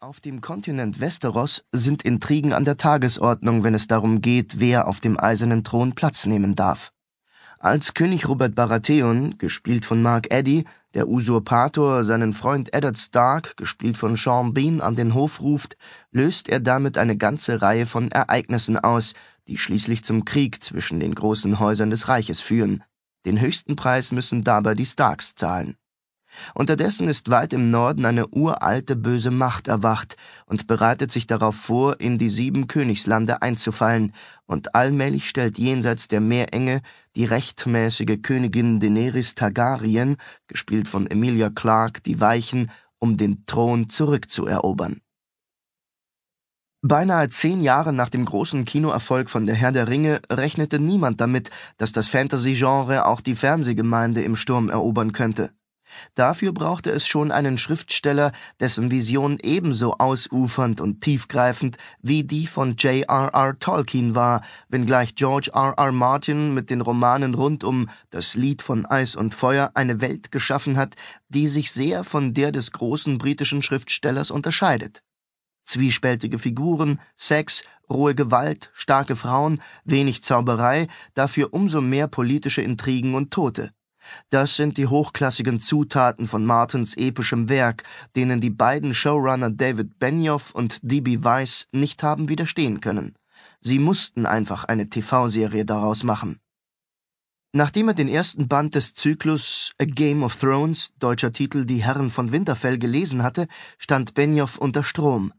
Auf dem Kontinent Westeros sind Intrigen an der Tagesordnung, wenn es darum geht, wer auf dem eisernen Thron Platz nehmen darf. Als König Robert Baratheon, gespielt von Mark Eddy, der Usurpator seinen Freund Eddard Stark, gespielt von Sean Bean, an den Hof ruft, löst er damit eine ganze Reihe von Ereignissen aus, die schließlich zum Krieg zwischen den großen Häusern des Reiches führen. Den höchsten Preis müssen dabei die Starks zahlen. Unterdessen ist weit im Norden eine uralte böse Macht erwacht und bereitet sich darauf vor, in die sieben Königslande einzufallen, und allmählich stellt jenseits der Meerenge die rechtmäßige Königin Daenerys Targaryen, gespielt von Emilia Clarke, die Weichen, um den Thron zurückzuerobern. Beinahe zehn Jahre nach dem großen Kinoerfolg von Der Herr der Ringe rechnete niemand damit, dass das Fantasy-Genre auch die Fernsehgemeinde im Sturm erobern könnte. Dafür brauchte es schon einen Schriftsteller, dessen Vision ebenso ausufernd und tiefgreifend wie die von J.R.R. Tolkien war, wenngleich George R.R. Martin mit den Romanen rund um Das Lied von Eis und Feuer eine Welt geschaffen hat, die sich sehr von der des großen britischen Schriftstellers unterscheidet. Zwiespältige Figuren, Sex, rohe Gewalt, starke Frauen, wenig Zauberei, dafür umso mehr politische Intrigen und Tote. Das sind die hochklassigen Zutaten von Martins epischem Werk, denen die beiden Showrunner David Benioff und D.B. Weiss nicht haben widerstehen können. Sie mussten einfach eine TV-Serie daraus machen. Nachdem er den ersten Band des Zyklus A Game of Thrones, deutscher Titel Die Herren von Winterfell, gelesen hatte, stand Benioff unter Strom.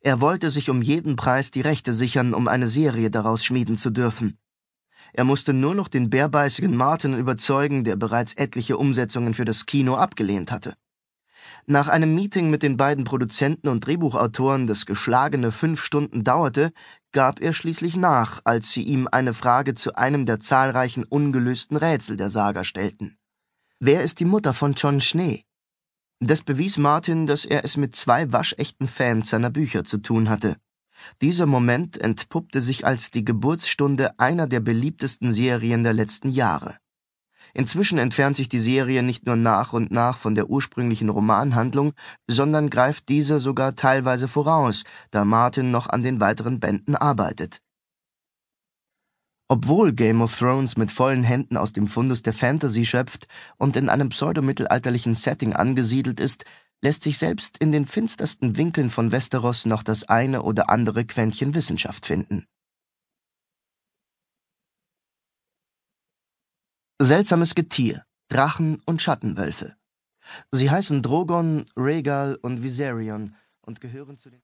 Er wollte sich um jeden Preis die Rechte sichern, um eine Serie daraus schmieden zu dürfen. Er musste nur noch den bärbeißigen Martin überzeugen, der bereits etliche Umsetzungen für das Kino abgelehnt hatte. Nach einem Meeting mit den beiden Produzenten und Drehbuchautoren, das geschlagene fünf Stunden dauerte, gab er schließlich nach, als sie ihm eine Frage zu einem der zahlreichen ungelösten Rätsel der Saga stellten. Wer ist die Mutter von John Schnee? Das bewies Martin, dass er es mit zwei waschechten Fans seiner Bücher zu tun hatte. Dieser Moment entpuppte sich als die Geburtsstunde einer der beliebtesten Serien der letzten Jahre. Inzwischen entfernt sich die Serie nicht nur nach und nach von der ursprünglichen Romanhandlung, sondern greift diese sogar teilweise voraus, da Martin noch an den weiteren Bänden arbeitet. Obwohl Game of Thrones mit vollen Händen aus dem Fundus der Fantasy schöpft und in einem pseudomittelalterlichen Setting angesiedelt ist, lässt sich selbst in den finstersten Winkeln von Westeros noch das eine oder andere Quäntchen Wissenschaft finden. Seltsames Getier, Drachen und Schattenwölfe. Sie heißen Drogon, Rhaegal und Viserion und gehören zu den